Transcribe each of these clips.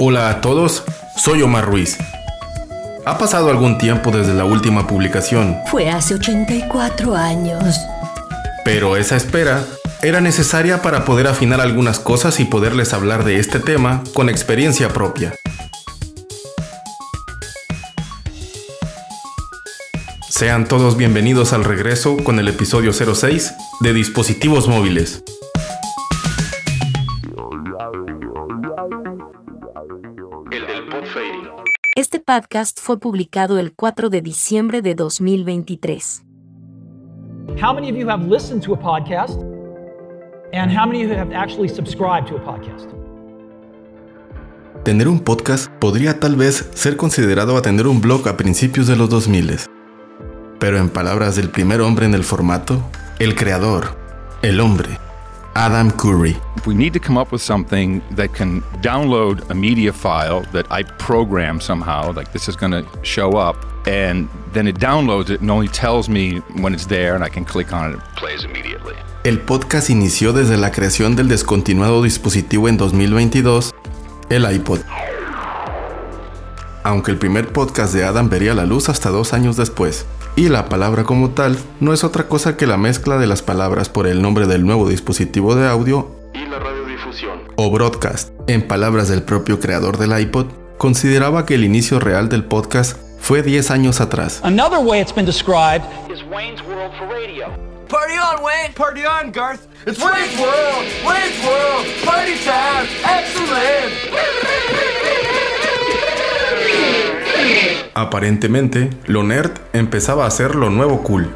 Hola a todos, soy Omar Ruiz. Ha pasado algún tiempo desde la última publicación. Fue hace 84 años. Pero esa espera era necesaria para poder afinar algunas cosas y poderles hablar de este tema con experiencia propia. Sean todos bienvenidos al regreso con el episodio 06 de Dispositivos Móviles. Este podcast fue publicado el 4 de diciembre de 2023. How many of you have listened to a podcast? And how many of you have actually subscribed to a podcast? Tener un podcast podría tal vez ser considerado a tener un blog a principios de los 2000. Pero en palabras del primer hombre en el formato, el creador, el hombre, Adam Curry. We need to come up with something that can download a media file that I program somehow, like this is going to show up, and then it downloads it and only tells me when it's there, and I can click on it and it plays immediately. El podcast inició desde la creación del descontinuado dispositivo en 2022, el iPod. Aunque el primer podcast de Adam vería la luz hasta dos años después. Y la palabra como tal no es otra cosa que la mezcla de las palabras por el nombre del nuevo dispositivo de audio y la radiodifusión o broadcast. En palabras del propio creador del iPod, consideraba que el inicio real del podcast fue 10 años atrás. Another way it's been described is Wayne's World for radio. Party on, Wayne! Party on, Garth! It's Wayne's World! Wayne's World! Party time! Excellent! Aparentemente, lo nerd empezaba a ser lo nuevo cool.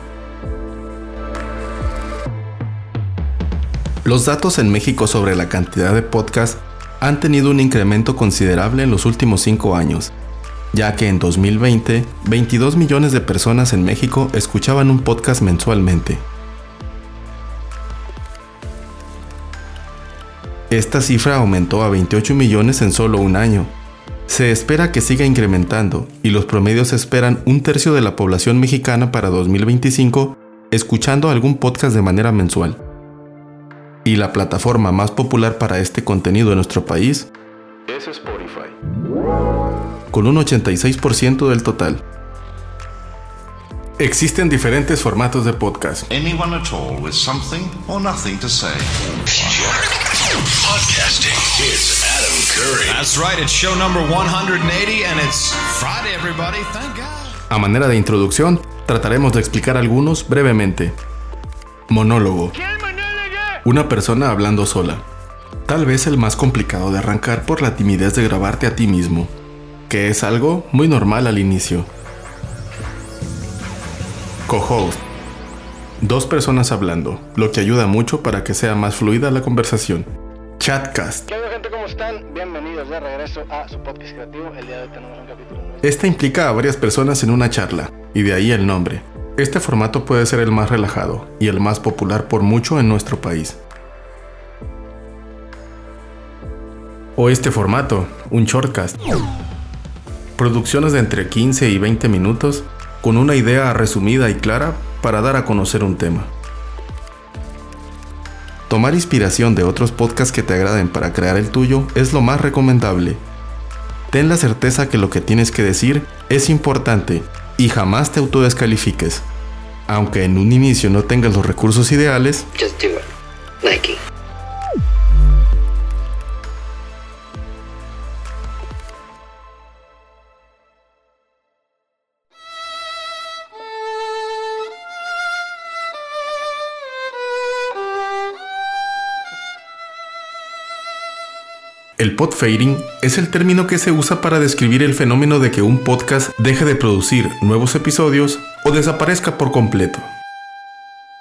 Los datos en México sobre la cantidad de podcasts han tenido un incremento considerable en los últimos 5 años, ya que en 2020, 22 millones de personas en México escuchaban un podcast mensualmente. Esta cifra aumentó a 28 millones en solo un año. Se espera que siga incrementando y los promedios esperan un tercio de la población mexicana para 2025 escuchando algún podcast de manera mensual. Y la plataforma más popular para este contenido en nuestro país es Spotify, con un 86% del total. Existen diferentes formatos de podcast. Anyone at all with something or nothing to say. Podcasting. Adam Curry. That's right, it's show number 180 and it's Friday, everybody. Thank God. A manera de introducción, trataremos de explicar algunos brevemente. Monólogo. Una persona hablando sola. Tal vez el más complicado de arrancar por la timidez de grabarte a ti mismo, que es algo muy normal al inicio. Co-host. Dos personas hablando, lo que ayuda mucho para que sea más fluida la conversación. Chatcast. ¿Qué gente? ¿Cómo están? Bienvenidos de regreso a su podcast creativo. El día de hoy tenemos un capítulo. Esta implica a varias personas en una charla, y de ahí el nombre. Este formato puede ser el más relajado y el más popular por mucho en nuestro país. O este formato, un shortcast. Producciones de entre 15 y 20 minutos con una idea resumida y clara para dar a conocer un tema. Tomar inspiración de otros podcasts que te agraden para crear el tuyo es lo más recomendable. Ten la certeza que lo que tienes que decir es importante y jamás te autodescalifiques. Aunque en un inicio no tengas los recursos ideales, Just do it. Nike. El podfading es el término que se usa para describir el fenómeno de que un podcast deje de producir nuevos episodios o desaparezca por completo.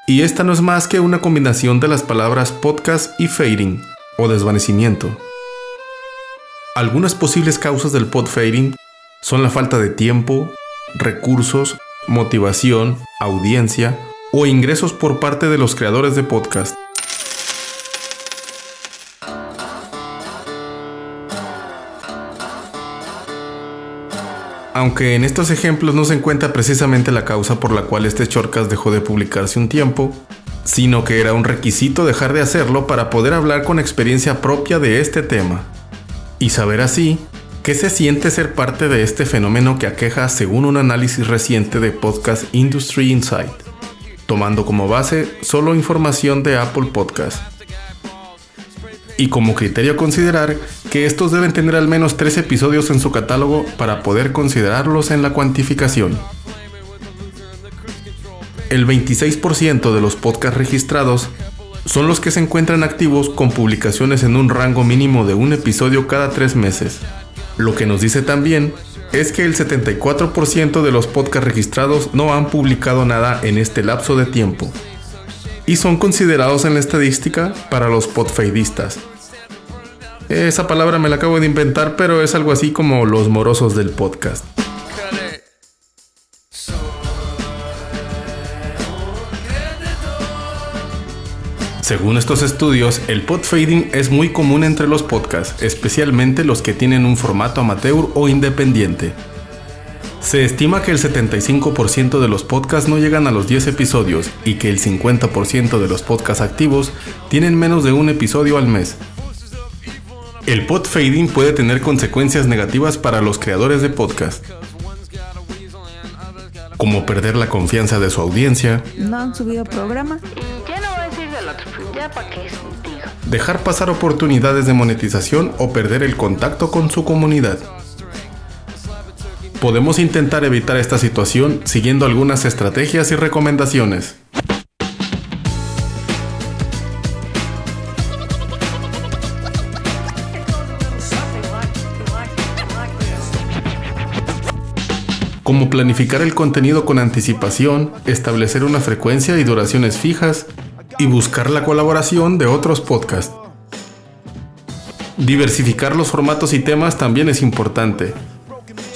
Y esta no es más que una combinación de las palabras podcast y fading o desvanecimiento. Algunas posibles causas del podfading son la falta de tiempo, recursos, motivación, audiencia o ingresos por parte de los creadores de podcast. Aunque en estos ejemplos no se encuentra precisamente la causa por la cual este shortcast dejó de publicarse un tiempo, sino que era un requisito dejar de hacerlo para poder hablar con experiencia propia de este tema y saber así ¿Qué se siente ser parte de este fenómeno que aqueja según un análisis reciente de Podcast Industry Insight, tomando como base solo información de Apple Podcast? Y como criterio considerar que estos deben tener al menos tres episodios en su catálogo para poder considerarlos en la cuantificación. El 26% de los podcasts registrados son los que se encuentran activos con publicaciones en un rango mínimo de un episodio cada tres meses. Lo que nos dice también es que el 74% de los podcasts registrados no han publicado nada en este lapso de tiempo y son considerados en la estadística para los podfeidistas. Esa palabra me la acabo de inventar, pero es algo así como los morosos del podcast. Según estos estudios, el podfading es muy común entre los podcasts, especialmente los que tienen un formato amateur o independiente. Se estima que el 75% de los podcasts no llegan a los 10 episodios y que el 50% de los podcasts activos tienen menos de un episodio al mes. El podfading puede tener consecuencias negativas para los creadores de podcast, como perder la confianza de su audiencia, no han subido programa, dejar pasar oportunidades de monetización o perder el contacto con su comunidad. Podemos intentar evitar esta situación siguiendo algunas estrategias y recomendaciones. como planificar el contenido con anticipación, establecer una frecuencia y duraciones fijas, y buscar la colaboración de otros podcasts. Diversificar los formatos y temas también es importante.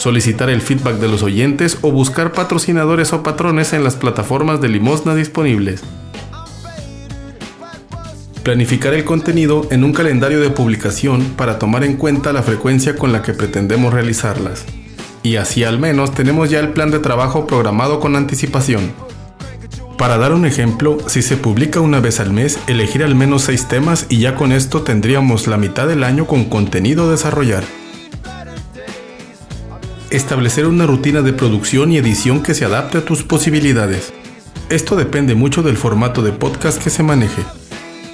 Solicitar el feedback de los oyentes o buscar patrocinadores o patrones en las plataformas de limosna disponibles. Planificar el contenido en un calendario de publicación para tomar en cuenta la frecuencia con la que pretendemos realizarlas. Y así al menos tenemos ya el plan de trabajo programado con anticipación. Para dar un ejemplo, si se publica una vez al mes, elegir al menos 6 temas y ya con esto tendríamos la mitad del año con contenido a desarrollar. Establecer una rutina de producción y edición que se adapte a tus posibilidades. Esto depende mucho del formato de podcast que se maneje.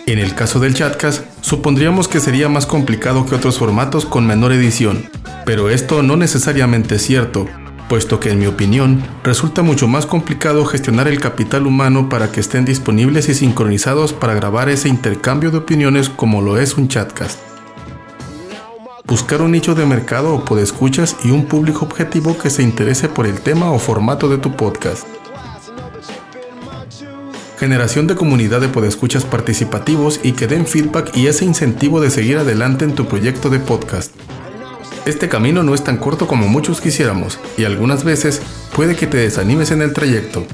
En el caso del chatcast, supondríamos que sería más complicado que otros formatos con menor edición, pero esto no necesariamente es cierto, puesto que en mi opinión resulta mucho más complicado gestionar el capital humano para que estén disponibles y sincronizados para grabar ese intercambio de opiniones como lo es un chatcast. Buscar un nicho de mercado o podescuchas y un público objetivo que se interese por el tema o formato de tu podcast. Generación de comunidad de podescuchas participativos y que den feedback y ese incentivo de seguir adelante en tu proyecto de podcast. Este camino no es tan corto como muchos quisiéramos y algunas veces puede que te desanimes en el trayecto.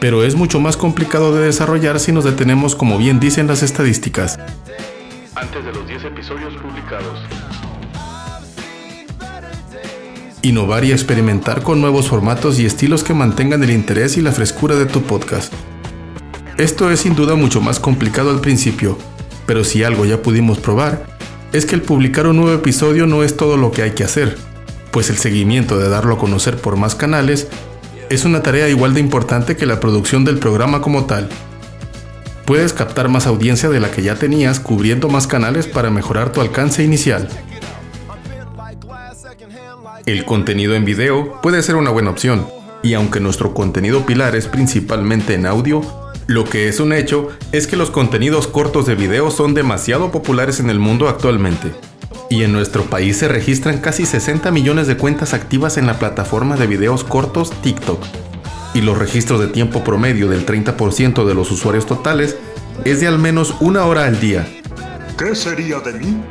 Pero es mucho más complicado de desarrollar si nos detenemos como bien dicen las estadísticas. Antes de los 10 episodios publicados. Innovar y experimentar con nuevos formatos y estilos que mantengan el interés y la frescura de tu podcast. Esto es sin duda mucho más complicado al principio, pero si algo ya pudimos probar, es que el publicar un nuevo episodio no es todo lo que hay que hacer, pues el seguimiento de darlo a conocer por más canales es una tarea igual de importante que la producción del programa como tal. Puedes captar más audiencia de la que ya tenías cubriendo más canales para mejorar tu alcance inicial. El contenido en video puede ser una buena opción, y aunque nuestro contenido pilar es principalmente en audio, lo que es un hecho es que los contenidos cortos de video son demasiado populares en el mundo actualmente. Y en nuestro país se registran casi 60 millones de cuentas activas en la plataforma de videos cortos TikTok. Y los registros de tiempo promedio del 30% de los usuarios totales es de al menos una hora al día. ¿Qué sería de mí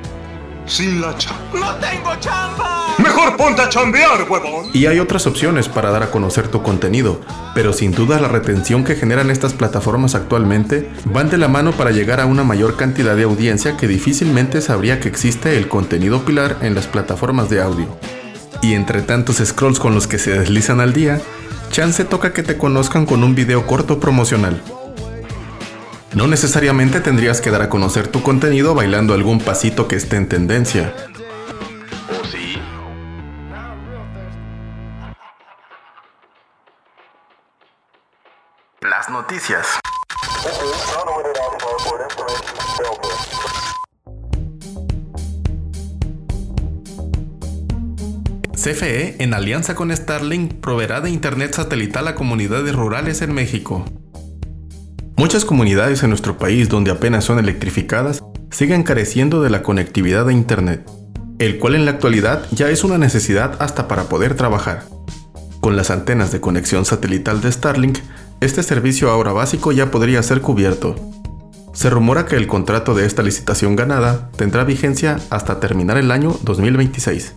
sin la chamba? ¡No tengo chamba! Mejor ponte a chambear, huevón. Y hay otras opciones para dar a conocer tu contenido, pero sin duda la retención que generan estas plataformas actualmente van de la mano para llegar a una mayor cantidad de audiencia que difícilmente sabría que existe el contenido pilar en las plataformas de audio. Y entre tantos scrolls con los que se deslizan al día, chance toca que te conozcan con un video corto promocional. No necesariamente tendrías que dar a conocer tu contenido bailando algún pasito que esté en tendencia. Las noticias. CFE, en alianza con Starlink, proveerá de Internet satelital a comunidades rurales en México. Muchas comunidades en nuestro país donde apenas son electrificadas siguen careciendo de la conectividad de Internet, el cual en la actualidad ya es una necesidad hasta para poder trabajar. Con las antenas de conexión satelital de Starlink, este servicio ahora básico ya podría ser cubierto. Se rumora que el contrato de esta licitación ganada tendrá vigencia hasta terminar el año 2026.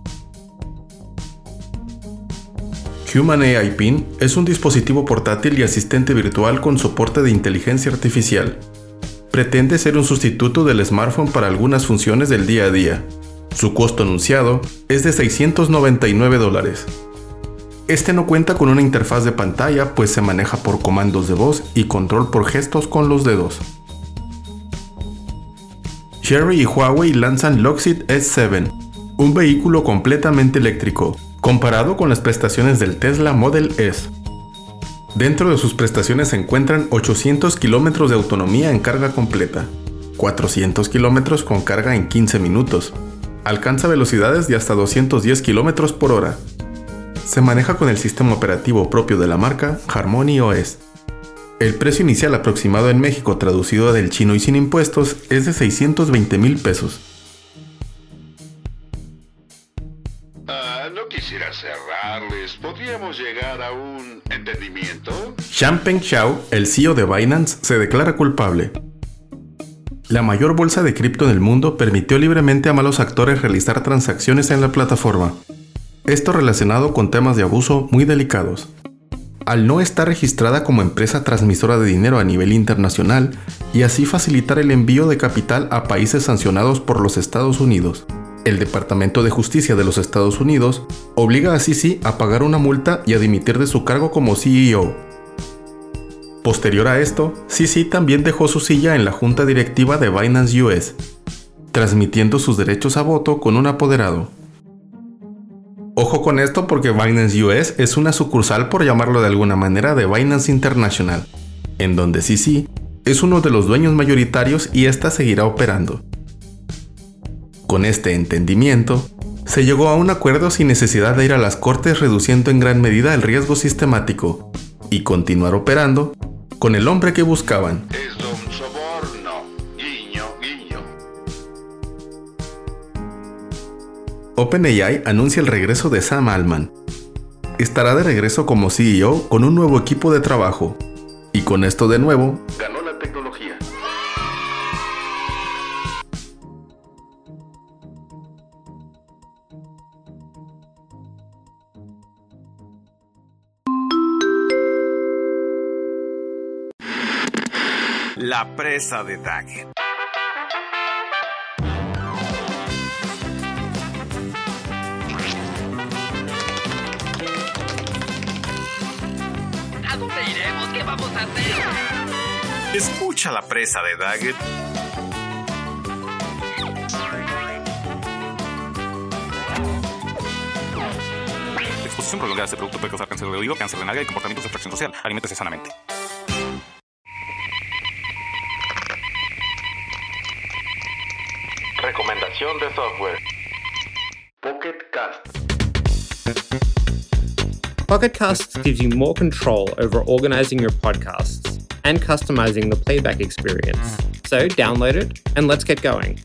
Human AI Pin es un dispositivo portátil y asistente virtual con soporte de inteligencia artificial. Pretende ser un sustituto del smartphone para algunas funciones del día a día. Su costo anunciado es de 699 dólares. Este no cuenta con una interfaz de pantalla pues se maneja por comandos de voz y control por gestos con los dedos. Cherry y Huawei lanzan Lockseed S7, un vehículo completamente eléctrico, comparado con las prestaciones del Tesla Model S. Dentro de sus prestaciones se encuentran 800 kilómetros de autonomía en carga completa, 400 kilómetros con carga en 15 minutos, alcanza velocidades de hasta 210 kilómetros por hora. Se maneja con el sistema operativo propio de la marca Harmony OS. El precio inicial aproximado en México traducido del chino y sin impuestos es de 620 mil pesos. Quisiera cerrarles. ¿Podríamos llegar a un entendimiento? Champeng Xiao, el CEO de Binance, se declara culpable. La mayor bolsa de cripto en el mundo permitió libremente a malos actores realizar transacciones en la plataforma. Esto relacionado con temas de abuso muy delicados. Al no estar registrada como empresa transmisora de dinero a nivel internacional y así facilitar el envío de capital a países sancionados por los Estados Unidos, el Departamento de Justicia de los Estados Unidos obliga a Sisi a pagar una multa y a dimitir de su cargo como CEO. Posterior a esto, Sisi también dejó su silla en la junta directiva de Binance US, transmitiendo sus derechos a voto con un apoderado. Ojo con esto porque Binance US es una sucursal, por llamarlo de alguna manera, de Binance International, en donde Sisi es uno de los dueños mayoritarios y ésta seguirá operando. Con este entendimiento, se llegó a un acuerdo sin necesidad de ir a las cortes reduciendo en gran medida el riesgo sistemático y continuar operando con el hombre que buscaban. Es un soborno. Guiño, guiño. OpenAI anuncia el regreso de Sam Altman. Estará de regreso como CEO con un nuevo equipo de trabajo. Y con esto de nuevo, Ganó La presa de Daggett. ¿A dónde iremos? ¿Qué vamos a hacer? Escucha la presa de Daggett. Exposición prolongada a este producto puede causar cáncer de oído, cáncer de nalga y comportamientos de fracción social. Aliméntese sanamente. Recomendación de software. Pocket Cast. Pocket Casts gives you more control over organizing your podcasts and customizing the playback experience. So download it and let's get going.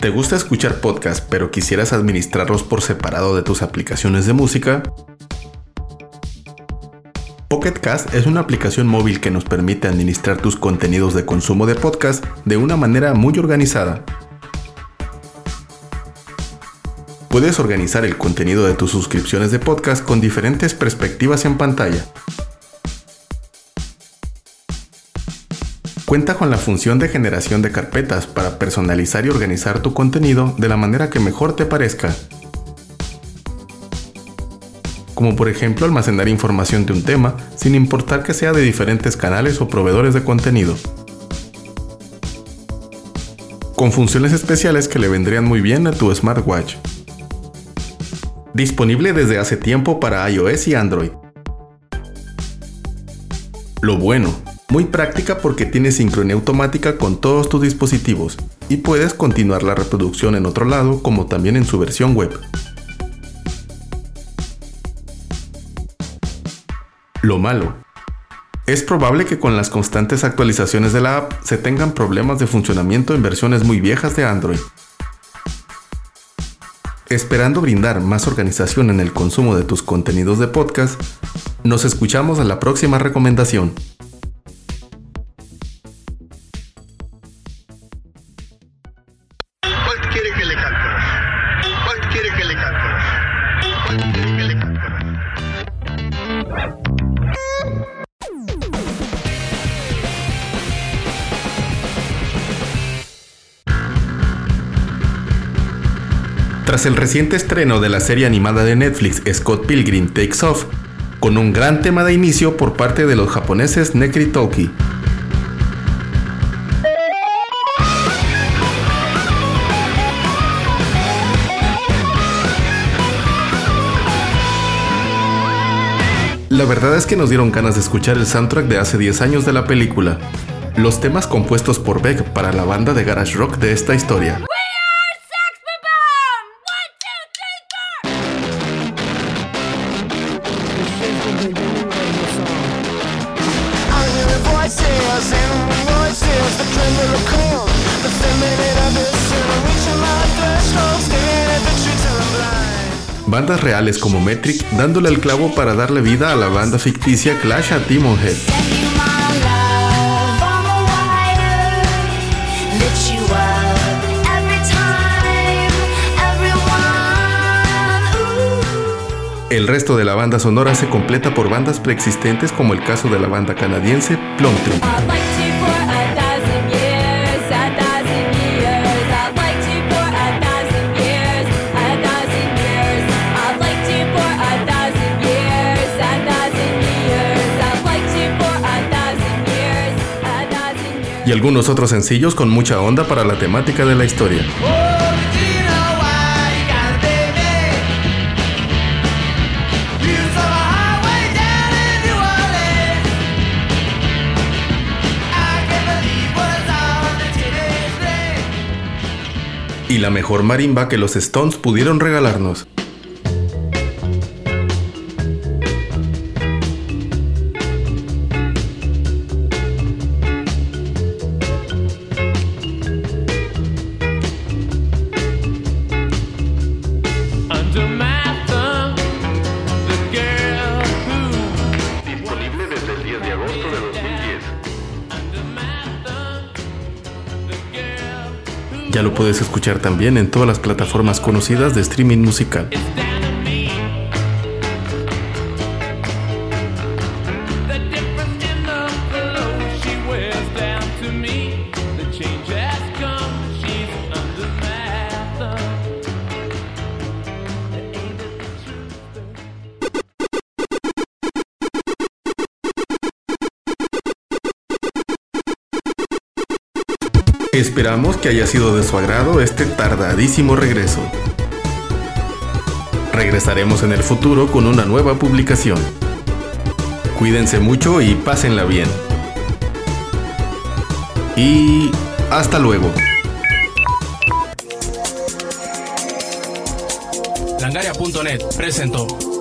¿Te gusta escuchar podcasts pero quisieras administrarlos por separado de tus aplicaciones de música? Pocket Cast es una aplicación móvil que nos permite administrar tus contenidos de consumo de podcast de una manera muy organizada. Puedes organizar el contenido de tus suscripciones de podcast con diferentes perspectivas en pantalla. Cuenta con la función de generación de carpetas para personalizar y organizar tu contenido de la manera que mejor te parezca. Como por ejemplo almacenar información de un tema sin importar que sea de diferentes canales o proveedores de contenido. con funciones especiales que le vendrían muy bien a tu smartwatch. Disponible desde hace tiempo para iOS y Android. Lo bueno, muy práctica porque tiene sincronía automática con todos tus dispositivos y puedes continuar la reproducción en otro lado como también en su versión web. Lo malo. Es probable que con las constantes actualizaciones de la app se tengan problemas de funcionamiento en versiones muy viejas de Android. Esperando brindar más organización en el consumo de tus contenidos de podcast, nos escuchamos en la próxima recomendación. El reciente estreno de la serie animada de Netflix Scott Pilgrim Takes Off, con un gran tema de inicio por parte de los japoneses Nekri Toki. La verdad es que nos dieron ganas de escuchar el soundtrack de hace 10 años de la película, los temas compuestos por Beck para la banda de garage rock de esta historia. Bandas reales como Metric dándole el clavo para darle vida a la banda ficticia Clash a Demon Head. El resto de la banda sonora se completa por bandas preexistentes como el caso de la banda canadiense Plum Tree. Y algunos otros sencillos con mucha onda para la temática de la historia. Y la mejor marimba que los Stones pudieron regalarnos. Puedes escuchar también en todas las plataformas conocidas de streaming musical. Esperamos que haya sido de su agrado este tardadísimo regreso. Regresaremos en el futuro con una nueva publicación. Cuídense mucho y pásenla bien. Y hasta luego. Langaria.net presentó.